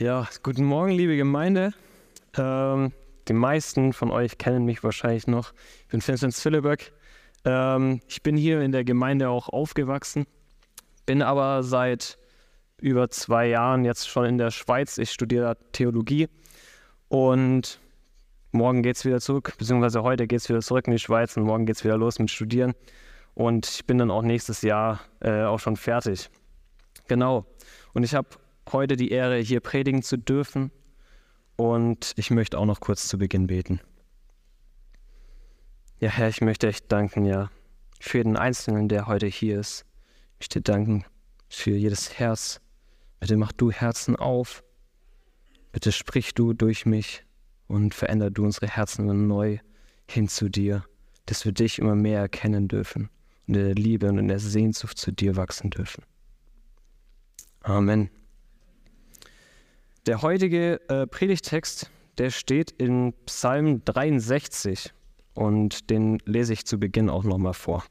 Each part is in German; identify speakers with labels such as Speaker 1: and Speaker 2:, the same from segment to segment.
Speaker 1: Ja, guten Morgen, liebe Gemeinde. Ähm, die meisten von euch kennen mich wahrscheinlich noch. Ich bin Vincent Philiböck. Ähm, ich bin hier in der Gemeinde auch aufgewachsen, bin aber seit über zwei Jahren jetzt schon in der Schweiz. Ich studiere Theologie und morgen geht es wieder zurück, beziehungsweise heute geht es wieder zurück in die Schweiz und morgen geht es wieder los mit Studieren. Und ich bin dann auch nächstes Jahr äh, auch schon fertig. Genau. Und ich habe heute die Ehre, hier predigen zu dürfen. Und ich möchte auch noch kurz zu Beginn beten. Ja, Herr, ich möchte echt danken, ja, für jeden Einzelnen, der heute hier ist. Ich möchte danken für jedes Herz. Bitte mach du Herzen auf. Bitte sprich du durch mich und veränder du unsere Herzen neu hin zu dir, dass wir dich immer mehr erkennen dürfen und in der Liebe und in der Sehnsucht zu dir wachsen dürfen. Amen. Der heutige äh, Predigtext, der steht in Psalm 63 und den lese ich zu Beginn auch nochmal vor.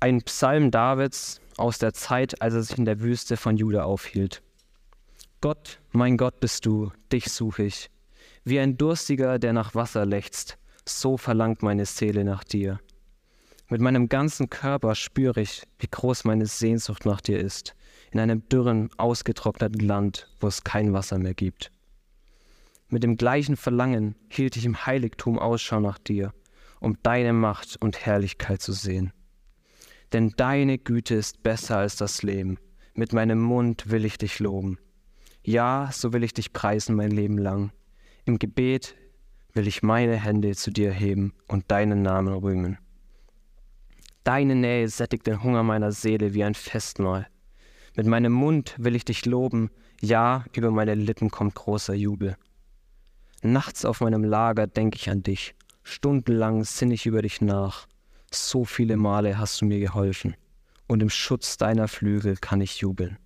Speaker 1: Ein Psalm Davids aus der Zeit, als er sich in der Wüste von Juda aufhielt. Gott, mein Gott bist du, dich suche ich. Wie ein Durstiger, der nach Wasser lechzt, so verlangt meine Seele nach dir. Mit meinem ganzen Körper spüre ich, wie groß meine Sehnsucht nach dir ist in einem dürren, ausgetrockneten Land, wo es kein Wasser mehr gibt. Mit dem gleichen Verlangen hielt ich im Heiligtum Ausschau nach dir, um deine Macht und Herrlichkeit zu sehen. Denn deine Güte ist besser als das Leben. Mit meinem Mund will ich dich loben. Ja, so will ich dich preisen mein Leben lang. Im Gebet will ich meine Hände zu dir heben und deinen Namen rühmen. Deine Nähe sättigt den Hunger meiner Seele wie ein Festmahl. Mit meinem Mund will ich dich loben, ja, über meine Lippen kommt großer Jubel. Nachts auf meinem Lager denke ich an dich, stundenlang sinne ich über dich nach. So viele Male hast du mir geholfen, und im Schutz deiner Flügel kann ich jubeln.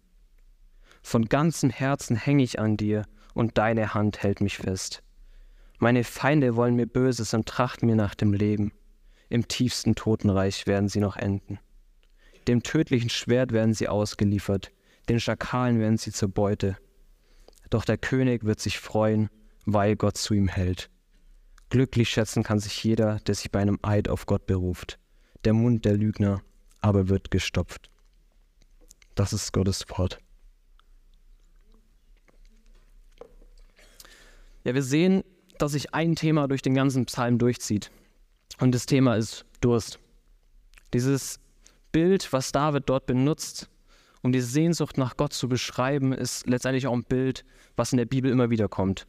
Speaker 1: Von ganzem Herzen hänge ich an dir, und deine Hand hält mich fest. Meine Feinde wollen mir Böses und trachten mir nach dem Leben. Im tiefsten Totenreich werden sie noch enden. Dem tödlichen Schwert werden sie ausgeliefert, den Schakalen werden sie zur Beute. Doch der König wird sich freuen, weil Gott zu ihm hält. Glücklich schätzen kann sich jeder, der sich bei einem Eid auf Gott beruft. Der Mund der Lügner aber wird gestopft. Das ist Gottes Wort. Ja, wir sehen, dass sich ein Thema durch den ganzen Psalm durchzieht. Und das Thema ist Durst. Dieses Bild, was David dort benutzt, um die Sehnsucht nach Gott zu beschreiben, ist letztendlich auch ein Bild, was in der Bibel immer wieder kommt.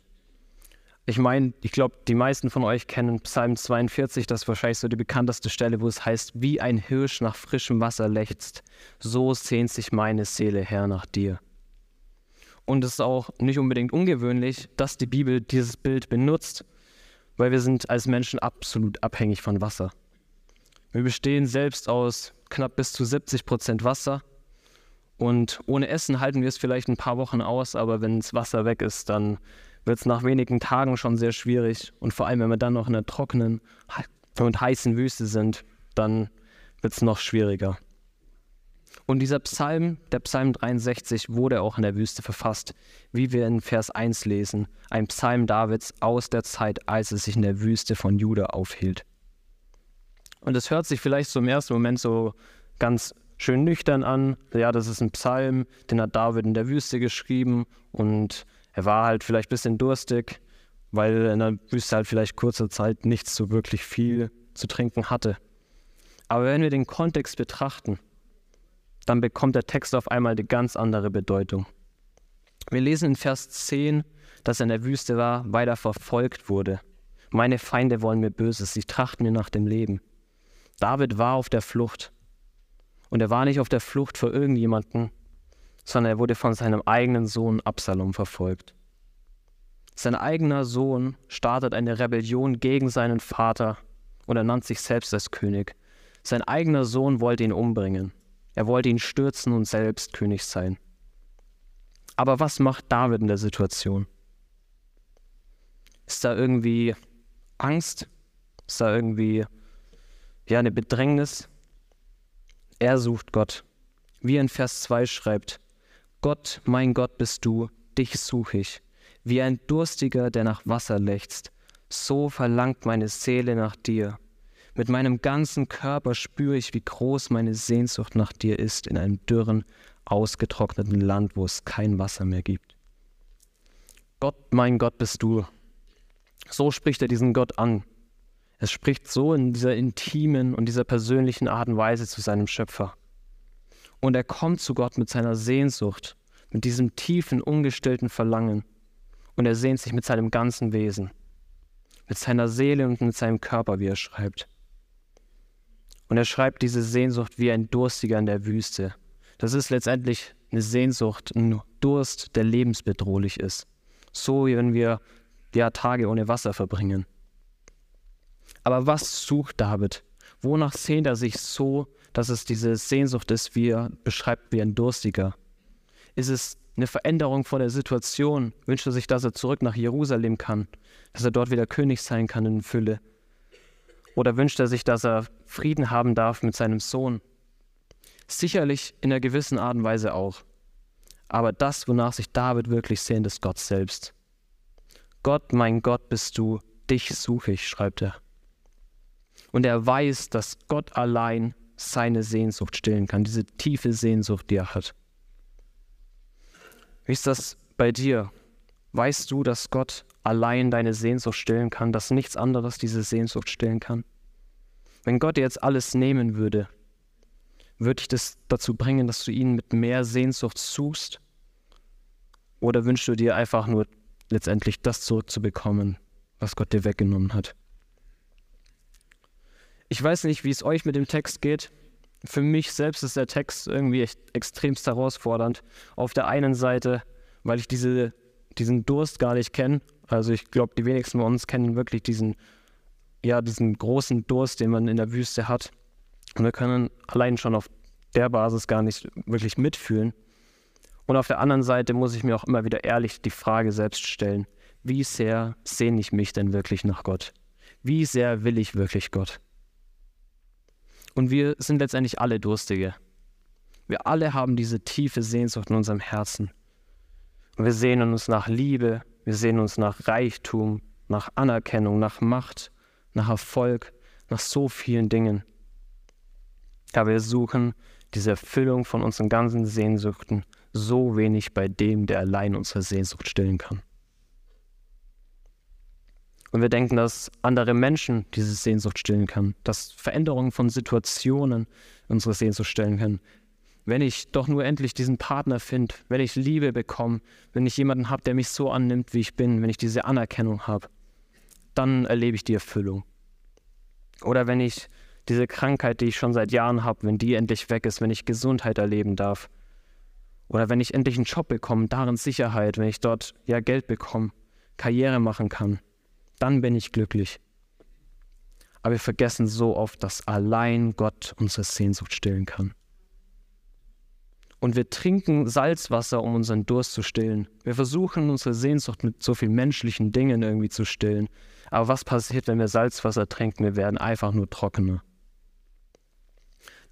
Speaker 1: Ich meine, ich glaube, die meisten von euch kennen Psalm 42, das ist wahrscheinlich so die bekannteste Stelle, wo es heißt, wie ein Hirsch nach frischem Wasser lechzt, so sehnt sich meine Seele her nach dir. Und es ist auch nicht unbedingt ungewöhnlich, dass die Bibel dieses Bild benutzt, weil wir sind als Menschen absolut abhängig von Wasser. Wir bestehen selbst aus knapp bis zu 70 Prozent Wasser. Und ohne Essen halten wir es vielleicht ein paar Wochen aus, aber wenn das Wasser weg ist, dann wird es nach wenigen Tagen schon sehr schwierig. Und vor allem, wenn wir dann noch in einer trockenen und heißen Wüste sind, dann wird es noch schwieriger. Und dieser Psalm, der Psalm 63, wurde auch in der Wüste verfasst, wie wir in Vers 1 lesen, ein Psalm Davids aus der Zeit, als es sich in der Wüste von Juda aufhielt. Und es hört sich vielleicht so im ersten Moment so ganz schön nüchtern an. Ja, das ist ein Psalm, den hat David in der Wüste geschrieben und er war halt vielleicht ein bisschen durstig, weil in der Wüste halt vielleicht kurze Zeit nichts so wirklich viel zu trinken hatte. Aber wenn wir den Kontext betrachten, dann bekommt der Text auf einmal eine ganz andere Bedeutung. Wir lesen in Vers 10, dass er in der Wüste war, weil er verfolgt wurde. Meine Feinde wollen mir Böses, sie trachten mir nach dem Leben. David war auf der Flucht. Und er war nicht auf der Flucht vor irgendjemanden, sondern er wurde von seinem eigenen Sohn Absalom verfolgt. Sein eigener Sohn startet eine Rebellion gegen seinen Vater und er nannte sich selbst als König. Sein eigener Sohn wollte ihn umbringen. Er wollte ihn stürzen und selbst König sein. Aber was macht David in der Situation? Ist da irgendwie Angst? Ist da irgendwie ja, eine Bedrängnis. Er sucht Gott. Wie in Vers 2 schreibt, Gott, mein Gott bist du, dich suche ich. Wie ein Durstiger, der nach Wasser lechzt, so verlangt meine Seele nach dir. Mit meinem ganzen Körper spüre ich, wie groß meine Sehnsucht nach dir ist in einem dürren, ausgetrockneten Land, wo es kein Wasser mehr gibt. Gott, mein Gott bist du. So spricht er diesen Gott an. Es spricht so in dieser intimen und dieser persönlichen Art und Weise zu seinem Schöpfer. Und er kommt zu Gott mit seiner Sehnsucht, mit diesem tiefen, ungestillten Verlangen. Und er sehnt sich mit seinem ganzen Wesen, mit seiner Seele und mit seinem Körper, wie er schreibt. Und er schreibt diese Sehnsucht wie ein Durstiger in der Wüste. Das ist letztendlich eine Sehnsucht, ein Durst, der lebensbedrohlich ist. So wie wenn wir ja, Tage ohne Wasser verbringen. Aber was sucht David? Wonach sehnt er sich so, dass es diese Sehnsucht ist, wie er beschreibt, wie ein Durstiger? Ist es eine Veränderung vor der Situation? Wünscht er sich, dass er zurück nach Jerusalem kann, dass er dort wieder König sein kann in Fülle? Oder wünscht er sich, dass er Frieden haben darf mit seinem Sohn? Sicherlich in einer gewissen Art und Weise auch. Aber das, wonach sich David wirklich sehnt, ist Gott selbst. Gott, mein Gott bist du, dich suche ich, schreibt er. Und er weiß, dass Gott allein seine Sehnsucht stillen kann, diese tiefe Sehnsucht, die er hat. Wie ist das bei dir? Weißt du, dass Gott allein deine Sehnsucht stillen kann, dass nichts anderes diese Sehnsucht stillen kann? Wenn Gott dir jetzt alles nehmen würde, würde ich das dazu bringen, dass du ihn mit mehr Sehnsucht suchst? Oder wünschst du dir einfach nur letztendlich das zurückzubekommen, was Gott dir weggenommen hat? Ich weiß nicht, wie es euch mit dem Text geht. Für mich selbst ist der Text irgendwie echt extremst herausfordernd. Auf der einen Seite, weil ich diese, diesen Durst gar nicht kenne also ich glaube, die wenigsten von uns kennen wirklich diesen, ja, diesen großen Durst, den man in der Wüste hat. Und wir können allein schon auf der Basis gar nicht wirklich mitfühlen. Und auf der anderen Seite muss ich mir auch immer wieder ehrlich die Frage selbst stellen, wie sehr sehne ich mich denn wirklich nach Gott? Wie sehr will ich wirklich Gott? Und wir sind letztendlich alle Durstige. Wir alle haben diese tiefe Sehnsucht in unserem Herzen. Und wir sehnen uns nach Liebe, wir sehen uns nach Reichtum, nach Anerkennung, nach Macht, nach Erfolg, nach so vielen Dingen. Aber wir suchen diese Erfüllung von unseren ganzen Sehnsüchten so wenig bei dem, der allein unsere Sehnsucht stillen kann. Und wir denken, dass andere Menschen diese Sehnsucht stillen können, dass Veränderungen von Situationen unsere Sehnsucht stillen können, wenn ich doch nur endlich diesen Partner finde, wenn ich Liebe bekomme, wenn ich jemanden habe, der mich so annimmt, wie ich bin, wenn ich diese Anerkennung habe, dann erlebe ich die Erfüllung. Oder wenn ich diese Krankheit, die ich schon seit Jahren habe, wenn die endlich weg ist, wenn ich Gesundheit erleben darf. Oder wenn ich endlich einen Job bekomme, darin Sicherheit, wenn ich dort ja Geld bekomme, Karriere machen kann, dann bin ich glücklich. Aber wir vergessen so oft, dass allein Gott unsere Sehnsucht stillen kann und wir trinken Salzwasser, um unseren Durst zu stillen. Wir versuchen unsere Sehnsucht mit so vielen menschlichen Dingen irgendwie zu stillen. Aber was passiert, wenn wir Salzwasser trinken? Wir werden einfach nur trockener.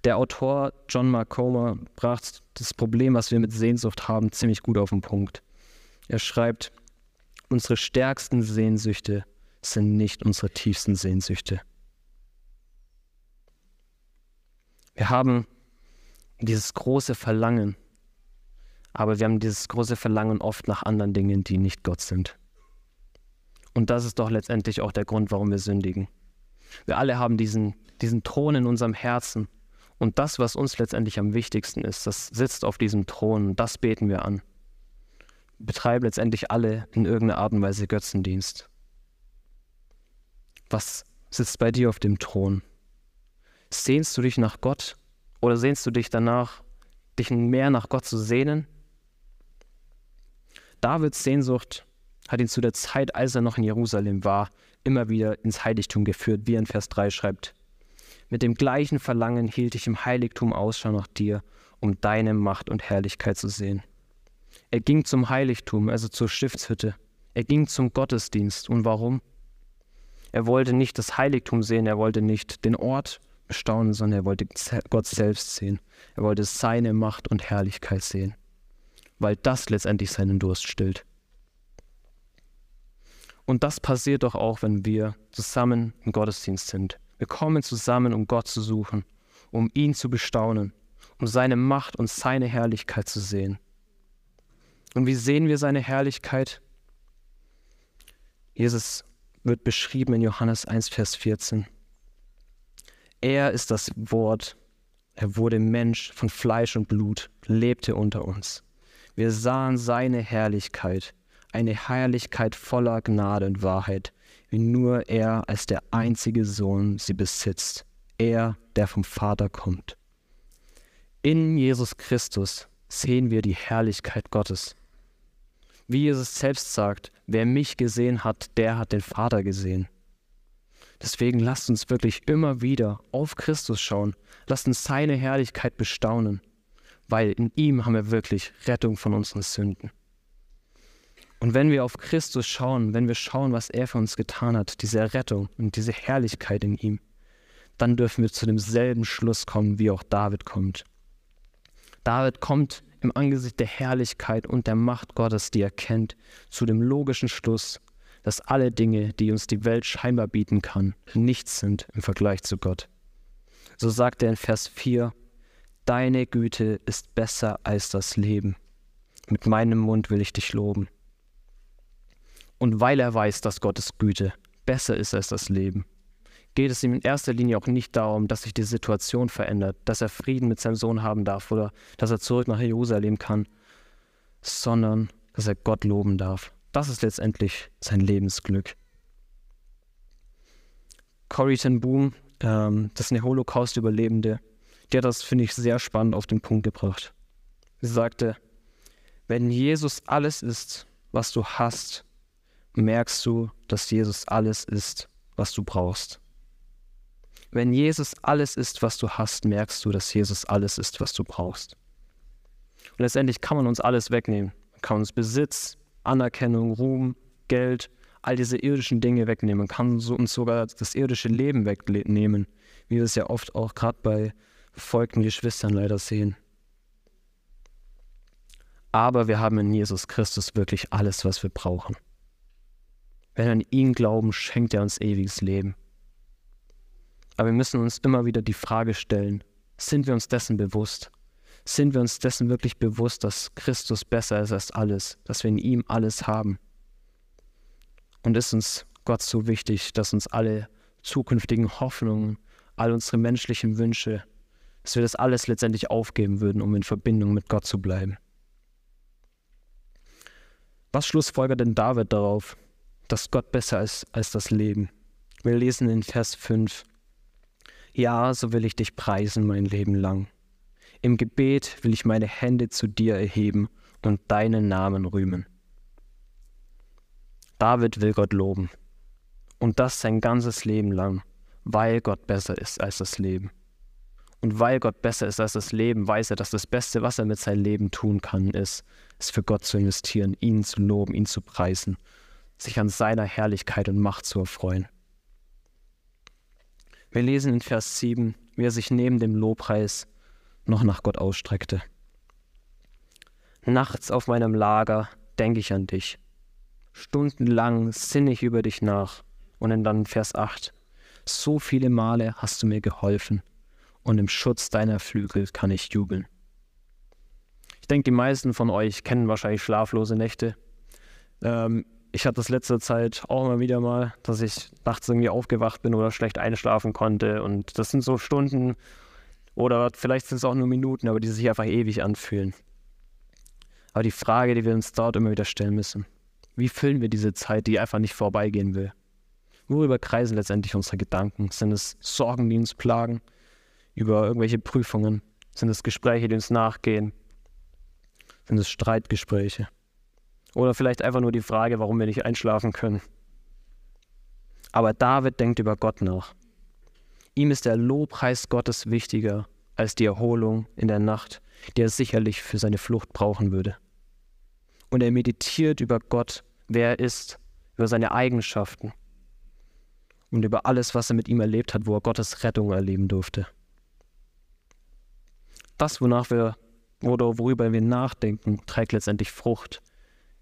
Speaker 1: Der Autor John Marcomer brachte das Problem, was wir mit Sehnsucht haben, ziemlich gut auf den Punkt. Er schreibt, unsere stärksten Sehnsüchte sind nicht unsere tiefsten Sehnsüchte. Wir haben dieses große Verlangen. Aber wir haben dieses große Verlangen oft nach anderen Dingen, die nicht Gott sind. Und das ist doch letztendlich auch der Grund, warum wir sündigen. Wir alle haben diesen, diesen Thron in unserem Herzen. Und das, was uns letztendlich am wichtigsten ist, das sitzt auf diesem Thron. Das beten wir an. Betreiben letztendlich alle in irgendeiner Art und Weise Götzendienst. Was sitzt bei dir auf dem Thron? Sehnst du dich nach Gott oder sehnst du dich danach, dich mehr nach Gott zu sehnen? Davids Sehnsucht hat ihn zu der Zeit, als er noch in Jerusalem war, immer wieder ins Heiligtum geführt, wie er in Vers 3 schreibt. Mit dem gleichen Verlangen hielt ich im Heiligtum Ausschau nach dir, um deine Macht und Herrlichkeit zu sehen. Er ging zum Heiligtum, also zur Stiftshütte. Er ging zum Gottesdienst. Und warum? Er wollte nicht das Heiligtum sehen, er wollte nicht den Ort bestaunen, sondern er wollte Gott selbst sehen. Er wollte seine Macht und Herrlichkeit sehen. weil das letztendlich seinen Durst stillt. Und das passiert doch auch, wenn wir zusammen im Gottesdienst sind. Wir kommen zusammen, um Gott zu suchen, um ihn zu bestaunen, um seine Macht und seine Herrlichkeit zu sehen. Und wie sehen wir seine Herrlichkeit? Jesus wird beschrieben in Johannes 1, Vers 14. Er ist das Wort, er wurde Mensch von Fleisch und Blut, lebte unter uns. Wir sahen seine Herrlichkeit, eine Herrlichkeit voller Gnade und Wahrheit, wie nur er als der einzige Sohn sie besitzt, er, der vom Vater kommt. In Jesus Christus sehen wir die Herrlichkeit Gottes. Wie Jesus selbst sagt, wer mich gesehen hat, der hat den Vater gesehen. Deswegen lasst uns wirklich immer wieder auf Christus schauen, lasst uns seine Herrlichkeit bestaunen, weil in ihm haben wir wirklich Rettung von unseren Sünden. Und wenn wir auf Christus schauen, wenn wir schauen, was er für uns getan hat, diese Errettung und diese Herrlichkeit in ihm, dann dürfen wir zu demselben Schluss kommen, wie auch David kommt. David kommt im Angesicht der Herrlichkeit und der Macht Gottes, die er kennt, zu dem logischen Schluss, dass alle Dinge, die uns die Welt scheinbar bieten kann, nichts sind im Vergleich zu Gott. So sagt er in Vers 4, Deine Güte ist besser als das Leben. Mit meinem Mund will ich dich loben. Und weil er weiß, dass Gottes Güte besser ist als das Leben, geht es ihm in erster Linie auch nicht darum, dass sich die Situation verändert, dass er Frieden mit seinem Sohn haben darf oder dass er zurück nach Jerusalem kann, sondern dass er Gott loben darf. Das ist letztendlich sein Lebensglück. Corrie ten Boom, ähm, das ist eine Holocaust-Überlebende, die hat das, finde ich, sehr spannend auf den Punkt gebracht. Sie sagte, wenn Jesus alles ist, was du hast, merkst du, dass Jesus alles ist, was du brauchst. Wenn Jesus alles ist, was du hast, merkst du, dass Jesus alles ist, was du brauchst. Und letztendlich kann man uns alles wegnehmen. Man kann uns Besitz, Anerkennung, Ruhm, Geld, all diese irdischen Dinge wegnehmen. Man kann uns sogar das irdische Leben wegnehmen, wie wir es ja oft auch gerade bei verfolgten Geschwistern leider sehen. Aber wir haben in Jesus Christus wirklich alles, was wir brauchen. Wenn wir an ihn glauben, schenkt er uns ewiges Leben. Aber wir müssen uns immer wieder die Frage stellen, sind wir uns dessen bewusst? Sind wir uns dessen wirklich bewusst, dass Christus besser ist als alles, dass wir in ihm alles haben? Und ist uns Gott so wichtig, dass uns alle zukünftigen Hoffnungen, all unsere menschlichen Wünsche, dass wir das alles letztendlich aufgeben würden, um in Verbindung mit Gott zu bleiben? Was schlussfolgert denn David darauf, dass Gott besser ist als das Leben? Wir lesen in Vers 5, ja, so will ich dich preisen mein Leben lang. Im Gebet will ich meine Hände zu dir erheben und deinen Namen rühmen. David will Gott loben. Und das sein ganzes Leben lang, weil Gott besser ist als das Leben. Und weil Gott besser ist als das Leben, weiß er, dass das Beste, was er mit seinem Leben tun kann, ist, es für Gott zu investieren, ihn zu loben, ihn zu preisen, sich an seiner Herrlichkeit und Macht zu erfreuen. Wir lesen in Vers 7, wie er sich neben dem Lobpreis noch nach Gott ausstreckte. Nachts auf meinem Lager denke ich an dich. Stundenlang sinne ich über dich nach. Und dann Vers 8. So viele Male hast du mir geholfen und im Schutz deiner Flügel kann ich jubeln. Ich denke, die meisten von euch kennen wahrscheinlich schlaflose Nächte. Ähm, ich hatte das letzte Zeit auch immer wieder mal, dass ich nachts irgendwie aufgewacht bin oder schlecht einschlafen konnte. Und das sind so Stunden oder vielleicht sind es auch nur Minuten, aber die sich einfach ewig anfühlen. Aber die Frage, die wir uns dort immer wieder stellen müssen, wie füllen wir diese Zeit, die einfach nicht vorbeigehen will? Worüber kreisen letztendlich unsere Gedanken? Sind es Sorgen, die uns plagen? Über irgendwelche Prüfungen? Sind es Gespräche, die uns nachgehen? Sind es Streitgespräche? Oder vielleicht einfach nur die Frage, warum wir nicht einschlafen können. Aber David denkt über Gott nach. Ihm ist der Lobpreis Gottes wichtiger als die Erholung in der Nacht, die er sicherlich für seine Flucht brauchen würde. Und er meditiert über Gott, wer er ist, über seine Eigenschaften und über alles, was er mit ihm erlebt hat, wo er Gottes Rettung erleben durfte. Das, wonach wir oder worüber wir nachdenken, trägt letztendlich Frucht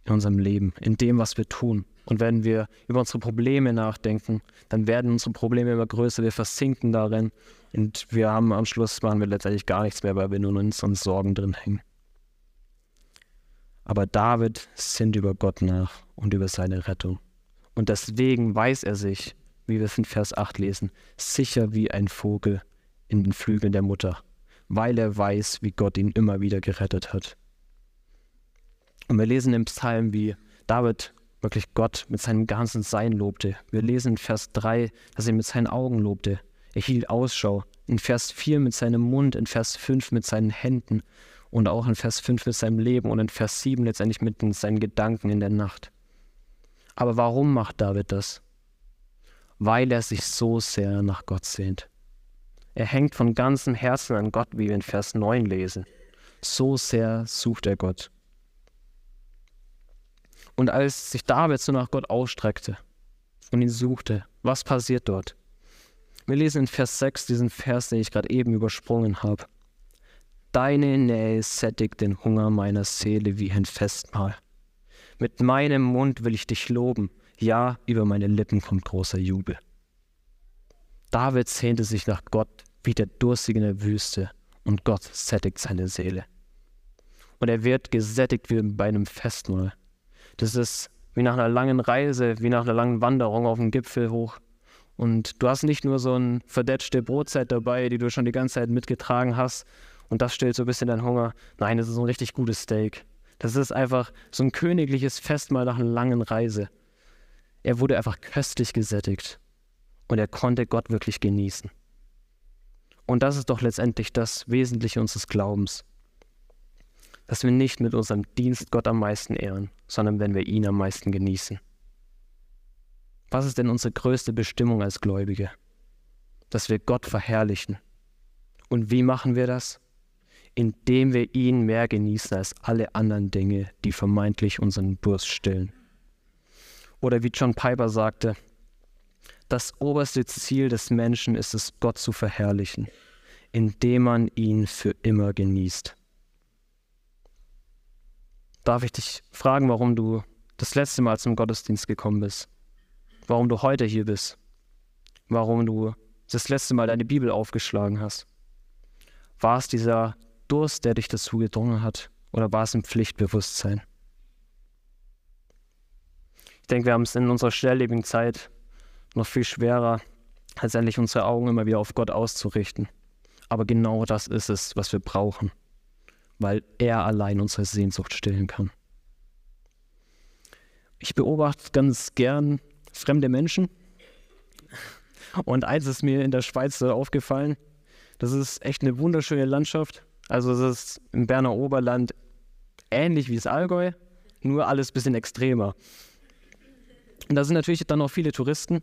Speaker 1: in unserem Leben, in dem, was wir tun. Und wenn wir über unsere Probleme nachdenken, dann werden unsere Probleme immer größer, wir versinken darin und wir haben am Schluss machen wir letztendlich gar nichts mehr, weil wir nur in unseren Sorgen drin hängen. Aber David sinnt über Gott nach und über seine Rettung. Und deswegen weiß er sich, wie wir es in Vers 8 lesen, sicher wie ein Vogel in den Flügeln der Mutter, weil er weiß, wie Gott ihn immer wieder gerettet hat. Und wir lesen im Psalm, wie David wirklich Gott mit seinem ganzen Sein lobte. Wir lesen in Vers 3, dass er mit seinen Augen lobte. Er hielt Ausschau. In Vers 4 mit seinem Mund, in Vers 5 mit seinen Händen und auch in Vers 5 mit seinem Leben und in Vers 7 letztendlich mit seinen Gedanken in der Nacht. Aber warum macht David das? Weil er sich so sehr nach Gott sehnt. Er hängt von ganzem Herzen an Gott, wie wir in Vers 9 lesen. So sehr sucht er Gott. Und als sich David so nach Gott ausstreckte und ihn suchte, was passiert dort? Wir lesen in Vers 6 diesen Vers, den ich gerade eben übersprungen habe. Deine Nähe sättigt den Hunger meiner Seele wie ein Festmahl. Mit meinem Mund will ich dich loben, ja, über meine Lippen kommt großer Jubel. David sehnte sich nach Gott wie der Durstige in der Wüste, und Gott sättigt seine Seele. Und er wird gesättigt wie bei einem Festmahl. Das ist wie nach einer langen Reise, wie nach einer langen Wanderung auf dem Gipfel hoch. Und du hast nicht nur so ein verdetschte Brotzeit dabei, die du schon die ganze Zeit mitgetragen hast und das stillt so ein bisschen deinen Hunger. Nein, das ist ein richtig gutes Steak. Das ist einfach so ein königliches Festmahl nach einer langen Reise. Er wurde einfach köstlich gesättigt und er konnte Gott wirklich genießen. Und das ist doch letztendlich das Wesentliche unseres Glaubens dass wir nicht mit unserem Dienst Gott am meisten ehren, sondern wenn wir ihn am meisten genießen. Was ist denn unsere größte Bestimmung als Gläubige? Dass wir Gott verherrlichen. Und wie machen wir das? Indem wir ihn mehr genießen als alle anderen Dinge, die vermeintlich unseren Durst stillen. Oder wie John Piper sagte, das oberste Ziel des Menschen ist es, Gott zu verherrlichen, indem man ihn für immer genießt darf ich dich fragen, warum du das letzte Mal zum Gottesdienst gekommen bist. Warum du heute hier bist. Warum du das letzte Mal deine Bibel aufgeschlagen hast. War es dieser Durst, der dich dazu gedrungen hat? Oder war es ein Pflichtbewusstsein? Ich denke, wir haben es in unserer schnelllebigen Zeit noch viel schwerer, letztendlich unsere Augen immer wieder auf Gott auszurichten. Aber genau das ist es, was wir brauchen weil er allein unsere Sehnsucht stillen kann. Ich beobachte ganz gern fremde Menschen. Und eins ist mir in der Schweiz aufgefallen. Das ist echt eine wunderschöne Landschaft. Also es ist im Berner Oberland ähnlich wie das Allgäu, nur alles ein bisschen extremer. Und da sind natürlich dann auch viele Touristen.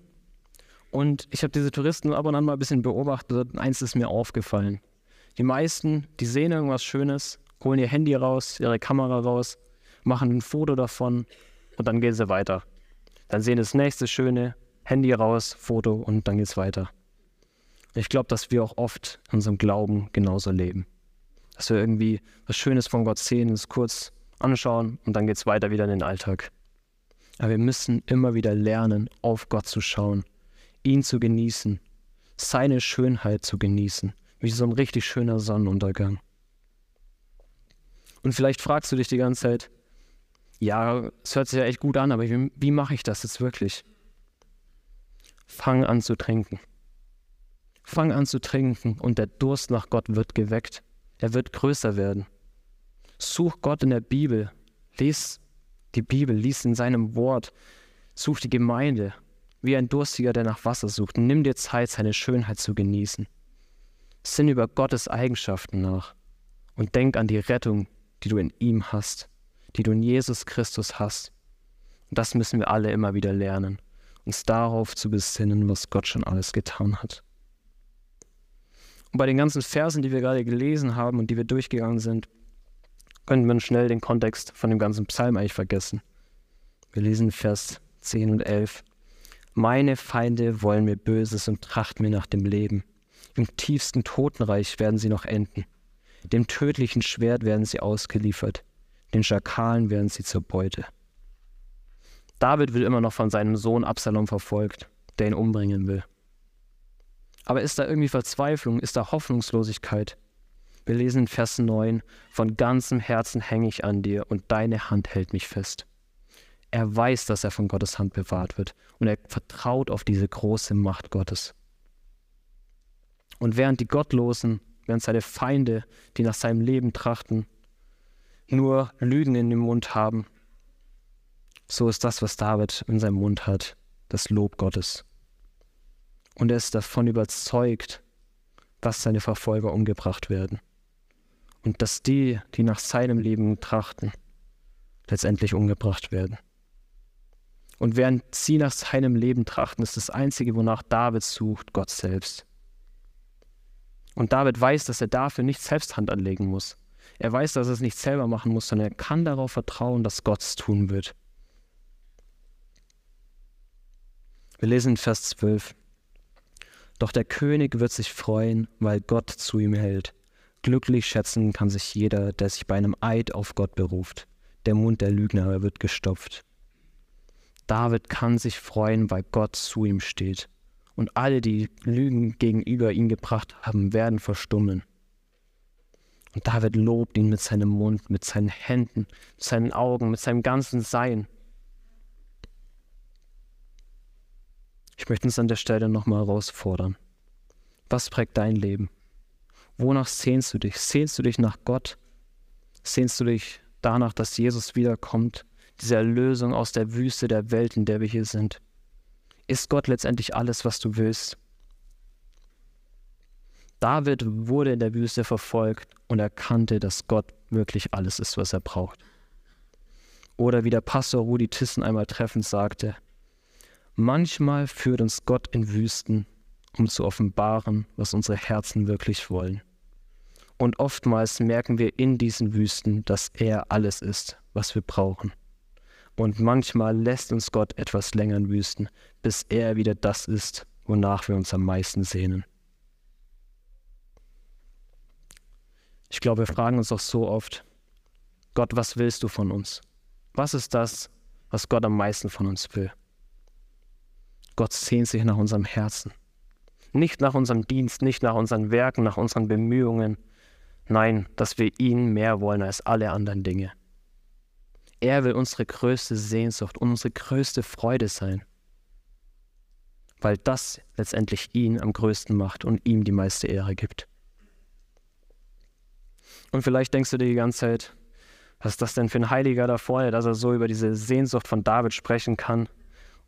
Speaker 1: Und ich habe diese Touristen ab und an mal ein bisschen beobachtet und eins ist mir aufgefallen. Die meisten, die sehen irgendwas Schönes, holen ihr Handy raus, ihre Kamera raus, machen ein Foto davon und dann gehen sie weiter. Dann sehen das nächste Schöne, Handy raus, Foto und dann geht's weiter. Ich glaube, dass wir auch oft in unserem Glauben genauso leben. Dass wir irgendwie was Schönes von Gott sehen, es kurz anschauen und dann geht's weiter wieder in den Alltag. Aber wir müssen immer wieder lernen, auf Gott zu schauen, ihn zu genießen, seine Schönheit zu genießen, wie so ein richtig schöner Sonnenuntergang. Und vielleicht fragst du dich die ganze Zeit, ja, es hört sich ja echt gut an, aber wie, wie mache ich das jetzt wirklich? Fang an zu trinken. Fang an zu trinken und der Durst nach Gott wird geweckt. Er wird größer werden. Such Gott in der Bibel. Lies die Bibel, lies in seinem Wort. Such die Gemeinde, wie ein Durstiger, der nach Wasser sucht. Nimm dir Zeit, seine Schönheit zu genießen. Sinn über Gottes Eigenschaften nach und denk an die Rettung, die du in ihm hast, die du in Jesus Christus hast. Und das müssen wir alle immer wieder lernen, uns darauf zu besinnen, was Gott schon alles getan hat. Und bei den ganzen Versen, die wir gerade gelesen haben und die wir durchgegangen sind, könnten wir schnell den Kontext von dem ganzen Psalm eigentlich vergessen. Wir lesen Vers 10 und 11. Meine Feinde wollen mir Böses und trachten mir nach dem Leben. Im tiefsten Totenreich werden sie noch enden. Dem tödlichen Schwert werden sie ausgeliefert, den Schakalen werden sie zur Beute. David wird immer noch von seinem Sohn Absalom verfolgt, der ihn umbringen will. Aber ist da irgendwie Verzweiflung? Ist da Hoffnungslosigkeit? Wir lesen in Vers 9, von ganzem Herzen hänge ich an dir und deine Hand hält mich fest. Er weiß, dass er von Gottes Hand bewahrt wird und er vertraut auf diese große Macht Gottes. Und während die Gottlosen, während seine Feinde, die nach seinem Leben trachten, nur Lügen in dem Mund haben, so ist das, was David in seinem Mund hat, das Lob Gottes. Und er ist davon überzeugt, dass seine Verfolger umgebracht werden. Und dass die, die nach seinem Leben trachten, letztendlich umgebracht werden. Und während sie nach seinem Leben trachten, ist das Einzige, wonach David sucht, Gott selbst. Und David weiß, dass er dafür nicht selbst Hand anlegen muss. Er weiß, dass er es nicht selber machen muss, sondern er kann darauf vertrauen, dass Gott es tun wird. Wir lesen in Vers 12. Doch der König wird sich freuen, weil Gott zu ihm hält. Glücklich schätzen kann sich jeder, der sich bei einem Eid auf Gott beruft. Der Mund der Lügner wird gestopft. David kann sich freuen, weil Gott zu ihm steht. Und alle, die Lügen gegenüber ihn gebracht haben, werden verstummen. Und David lobt ihn mit seinem Mund, mit seinen Händen, mit seinen Augen, mit seinem ganzen Sein. Ich möchte uns an der Stelle nochmal herausfordern. Was prägt dein Leben? Wonach sehnst du dich? Sehnst du dich nach Gott? Sehnst du dich danach, dass Jesus wiederkommt? Diese Erlösung aus der Wüste der Welt, in der wir hier sind. Ist Gott letztendlich alles, was du willst? David wurde in der Wüste verfolgt und erkannte, dass Gott wirklich alles ist, was er braucht. Oder wie der Pastor Rudi Tissen einmal treffend sagte, Manchmal führt uns Gott in Wüsten, um zu offenbaren, was unsere Herzen wirklich wollen. Und oftmals merken wir in diesen Wüsten, dass er alles ist, was wir brauchen. Und manchmal lässt uns Gott etwas länger in Wüsten, bis er wieder das ist, wonach wir uns am meisten sehnen. Ich glaube, wir fragen uns auch so oft, Gott, was willst du von uns? Was ist das, was Gott am meisten von uns will? Gott sehnt sich nach unserem Herzen. Nicht nach unserem Dienst, nicht nach unseren Werken, nach unseren Bemühungen. Nein, dass wir ihn mehr wollen als alle anderen Dinge. Er will unsere größte Sehnsucht und unsere größte Freude sein, weil das letztendlich ihn am größten macht und ihm die meiste Ehre gibt. Und vielleicht denkst du dir die ganze Zeit, was ist das denn für ein Heiliger da vorne, dass er so über diese Sehnsucht von David sprechen kann?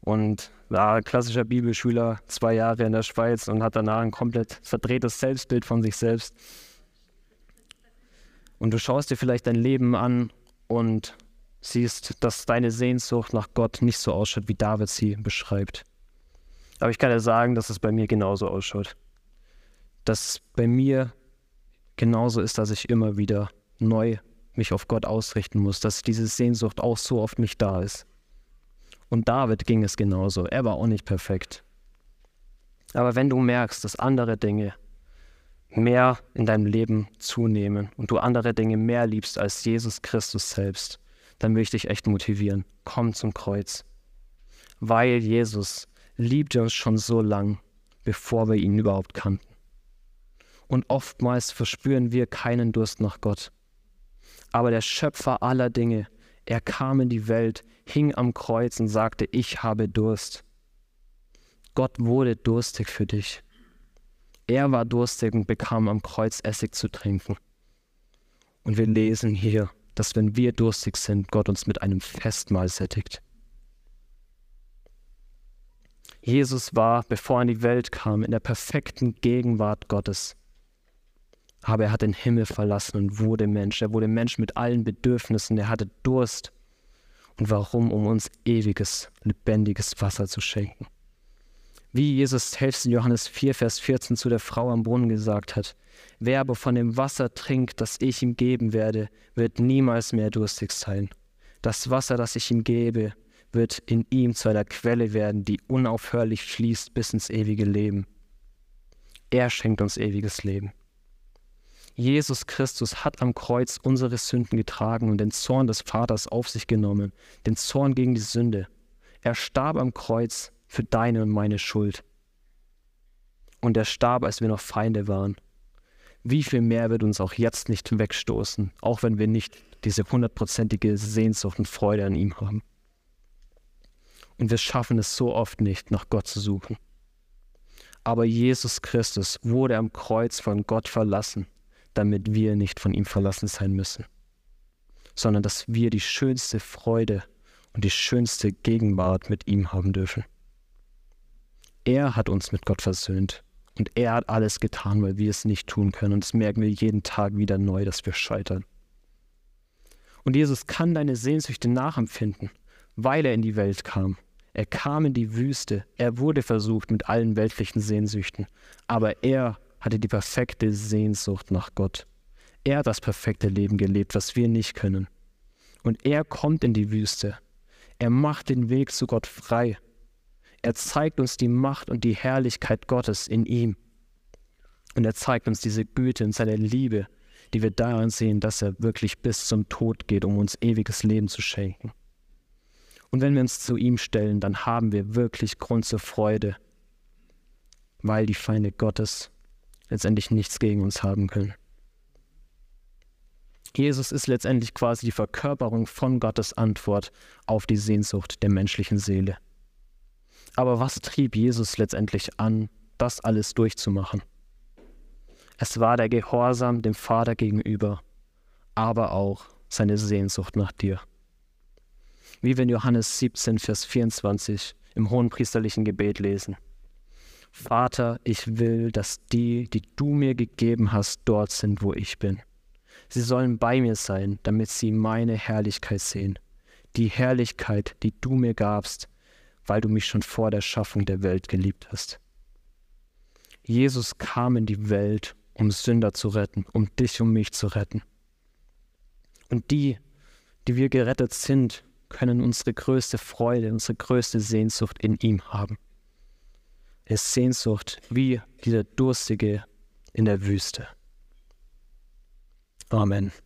Speaker 1: Und war klassischer Bibelschüler, zwei Jahre in der Schweiz und hat danach ein komplett verdrehtes Selbstbild von sich selbst. Und du schaust dir vielleicht dein Leben an und siehst, dass deine Sehnsucht nach Gott nicht so ausschaut, wie David sie beschreibt. Aber ich kann dir sagen, dass es bei mir genauso ausschaut. Dass bei mir genauso ist, dass ich immer wieder neu mich auf Gott ausrichten muss, dass diese Sehnsucht auch so oft mich da ist. Und David ging es genauso. Er war auch nicht perfekt. Aber wenn du merkst, dass andere Dinge mehr in deinem Leben zunehmen und du andere Dinge mehr liebst als Jesus Christus selbst, dann will ich dich echt motivieren. Komm zum Kreuz. Weil Jesus liebte uns schon so lang, bevor wir ihn überhaupt kannten. Und oftmals verspüren wir keinen Durst nach Gott. Aber der Schöpfer aller Dinge, er kam in die Welt, hing am Kreuz und sagte, ich habe Durst. Gott wurde durstig für dich. Er war durstig und bekam am Kreuz Essig zu trinken. Und wir lesen hier, dass wenn wir durstig sind, Gott uns mit einem Festmahl sättigt. Jesus war, bevor er in die Welt kam, in der perfekten Gegenwart Gottes. Aber er hat den Himmel verlassen und wurde Mensch. Er wurde Mensch mit allen Bedürfnissen. Er hatte Durst. Und warum? Um uns ewiges, lebendiges Wasser zu schenken. Wie Jesus selbst in Johannes 4, Vers 14 zu der Frau am Brunnen gesagt hat, wer aber von dem Wasser trinkt, das ich ihm geben werde, wird niemals mehr durstig sein. Das Wasser, das ich ihm gebe, wird in ihm zu einer Quelle werden, die unaufhörlich fließt bis ins ewige Leben. Er schenkt uns ewiges Leben. Jesus Christus hat am Kreuz unsere Sünden getragen und den Zorn des Vaters auf sich genommen, den Zorn gegen die Sünde. Er starb am Kreuz für deine und meine Schuld. Und er starb, als wir noch Feinde waren. Wie viel mehr wird uns auch jetzt nicht wegstoßen, auch wenn wir nicht diese hundertprozentige Sehnsucht und Freude an ihm haben. Und wir schaffen es so oft nicht, nach Gott zu suchen. Aber Jesus Christus wurde am Kreuz von Gott verlassen, damit wir nicht von ihm verlassen sein müssen, sondern dass wir die schönste Freude und die schönste Gegenwart mit ihm haben dürfen. Er hat uns mit Gott versöhnt und er hat alles getan, weil wir es nicht tun können. Und das merken wir jeden Tag wieder neu, dass wir scheitern. Und Jesus kann deine Sehnsüchte nachempfinden, weil er in die Welt kam. Er kam in die Wüste, er wurde versucht mit allen weltlichen Sehnsüchten, aber er hatte die perfekte Sehnsucht nach Gott. Er hat das perfekte Leben gelebt, was wir nicht können. Und er kommt in die Wüste. Er macht den Weg zu Gott frei. Er zeigt uns die Macht und die Herrlichkeit Gottes in ihm. Und er zeigt uns diese Güte und seine Liebe, die wir darin sehen, dass er wirklich bis zum Tod geht, um uns ewiges Leben zu schenken. Und wenn wir uns zu ihm stellen, dann haben wir wirklich Grund zur Freude, weil die Feinde Gottes letztendlich nichts gegen uns haben können. Jesus ist letztendlich quasi die Verkörperung von Gottes Antwort auf die Sehnsucht der menschlichen Seele. Aber was trieb Jesus letztendlich an, das alles durchzumachen? Es war der Gehorsam dem Vater gegenüber, aber auch seine Sehnsucht nach dir. Wie wir in Johannes 17, Vers 24 im hohenpriesterlichen Gebet lesen. Vater, ich will, dass die, die du mir gegeben hast, dort sind, wo ich bin. Sie sollen bei mir sein, damit sie meine Herrlichkeit sehen. Die Herrlichkeit, die du mir gabst, weil du mich schon vor der Schaffung der Welt geliebt hast. Jesus kam in die Welt, um Sünder zu retten, um dich und mich zu retten. Und die, die wir gerettet sind, können unsere größte Freude, unsere größte Sehnsucht in ihm haben. Es ist Sehnsucht wie dieser Durstige in der Wüste. Amen.